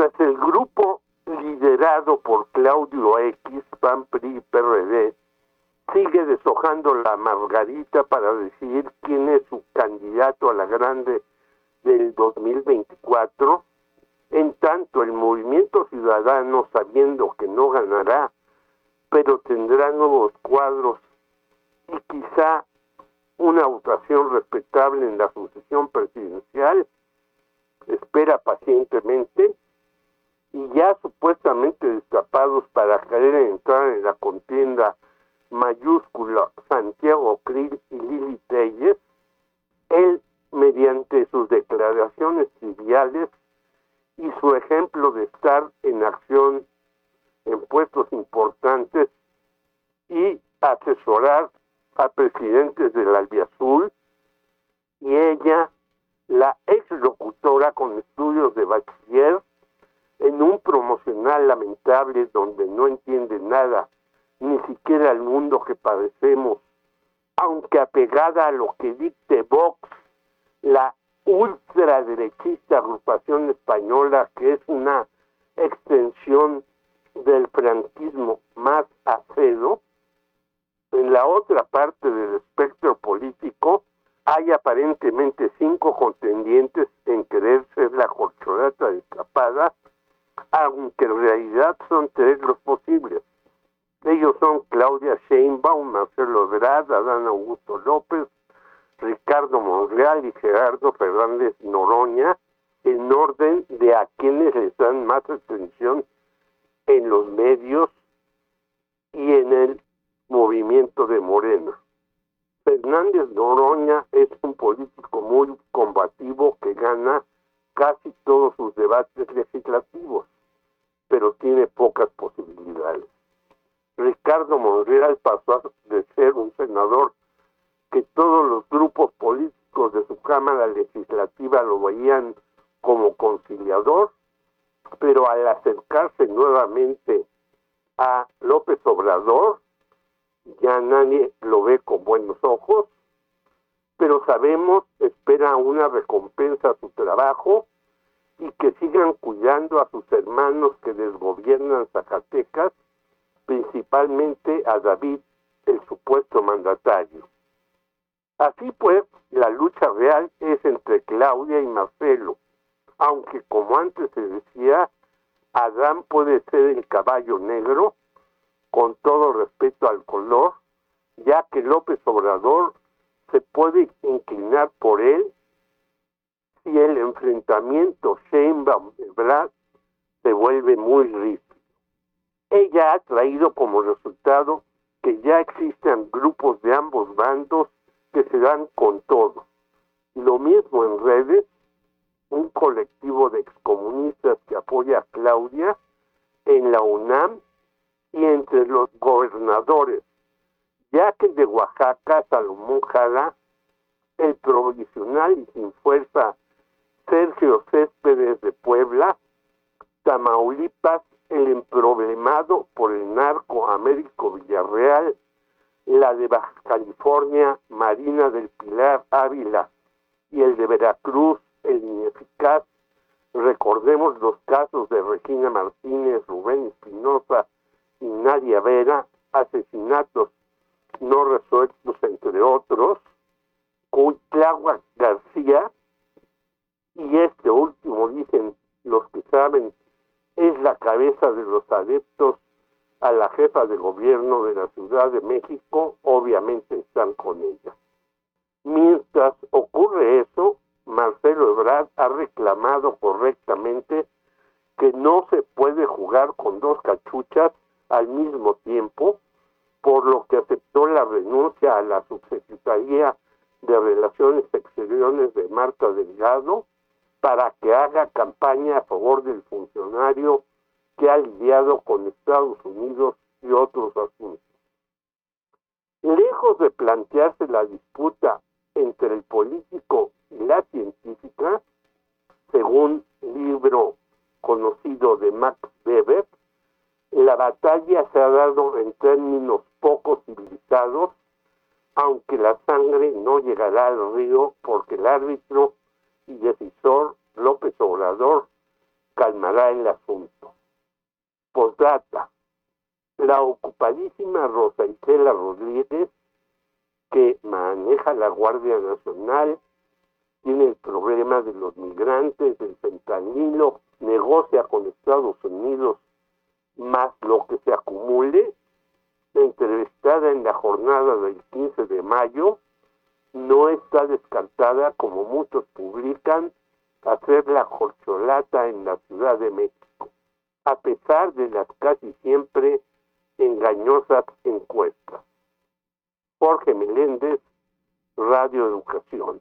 Mientras el grupo liderado por Claudio X, PAN, PRI PRD, sigue deshojando la margarita para decidir quién es su candidato a la grande del 2024, en tanto el movimiento ciudadano, sabiendo que no ganará, pero tendrá nuevos cuadros y quizá una votación respetable en la sucesión presidencial, espera pacientemente y ya supuestamente destapados para querer entrar en la contienda mayúscula Santiago Krill y Lili Telles, él mediante sus declaraciones triviales y su ejemplo de estar en acción en puestos importantes y asesorar a presidentes del Albiazul y ella, la ex locutora con estudios de bachiller, en un promocional lamentable donde no entiende nada, ni siquiera el mundo que padecemos, aunque apegada a lo que dicte Vox, la ultraderechista agrupación española, que es una extensión del franquismo más acedo, en la otra parte del espectro político hay aparentemente cinco contendientes en querer ser la corcholata escapada, aunque en realidad son tres los posibles. Ellos son Claudia Sheinbaum, Marcelo Ebrard, Adán Augusto López, Ricardo Monreal y Gerardo Fernández Noroña, en orden de a quienes les dan más atención en los medios y en el movimiento de Morena. Fernández Noroña es un político muy combativo que gana casi todos sus debates legislativos, pero tiene pocas posibilidades. Ricardo Monreal pasó de ser un senador que todos los grupos políticos de su Cámara Legislativa lo veían como conciliador, pero al acercarse nuevamente a López Obrador, ya nadie lo ve con buenos ojos, pero sabemos, espera una recompensa a su trabajo y que sigan cuidando a sus hermanos que desgobiernan Zacatecas, principalmente a David, el supuesto mandatario. Así pues, la lucha real es entre Claudia y Marcelo, aunque como antes se decía, Adán puede ser el caballo negro, con todo respeto al color, ya que López Obrador se puede inclinar por él si el enfrentamiento Sheinbaum-Brad se vuelve muy rígido. Ella ha traído como resultado que ya existen grupos de ambos bandos que se dan con todo. Lo mismo en redes, un colectivo de excomunistas que apoya a Claudia en la UNAM y entre los gobernadores, ya que de Oaxaca, Salomón Jara, el provisional y sin fuerza Sergio Céspedes de Puebla, Tamaulipas, el emproblemado por el narco Américo Villarreal, la de Baja California, Marina del Pilar Ávila, y el de Veracruz, el ineficaz. Recordemos los casos de Regina Martínez, Rubén Espinosa y Nadia Vera, asesinatos no resueltos, entre otros, Cuitlagua García, y este último, dicen los que saben, es la cabeza de los adeptos a la jefa de gobierno de la Ciudad de México, obviamente están con ella. Mientras ocurre eso, Marcelo Ebrard ha reclamado correctamente que no se puede jugar con dos cachuchas al mismo tiempo, por lo que aceptó la renuncia a la subsecretaría de Relaciones Exteriores de Marta Delgado para que haga campaña a favor del funcionario que ha lidiado con Estados Unidos y otros asuntos. Lejos de plantearse la disputa entre el político y la científica, según libro conocido de Max Weber, la batalla se ha dado en términos poco civilizados, aunque la sangre no llegará al río porque el árbitro y decisor López Obrador calmará el asunto. Postdata. La ocupadísima Rosa Isela Rodríguez, que maneja la Guardia Nacional, tiene el problema de los migrantes, del fentanilo, negocia con Estados Unidos más lo que se acumule, entrevistada en la jornada del 15 de mayo, no está descartada, como muchos publican, hacer la corcholata en la Ciudad de México, a pesar de las casi siempre engañosas encuestas. Jorge Meléndez, Radio Educación.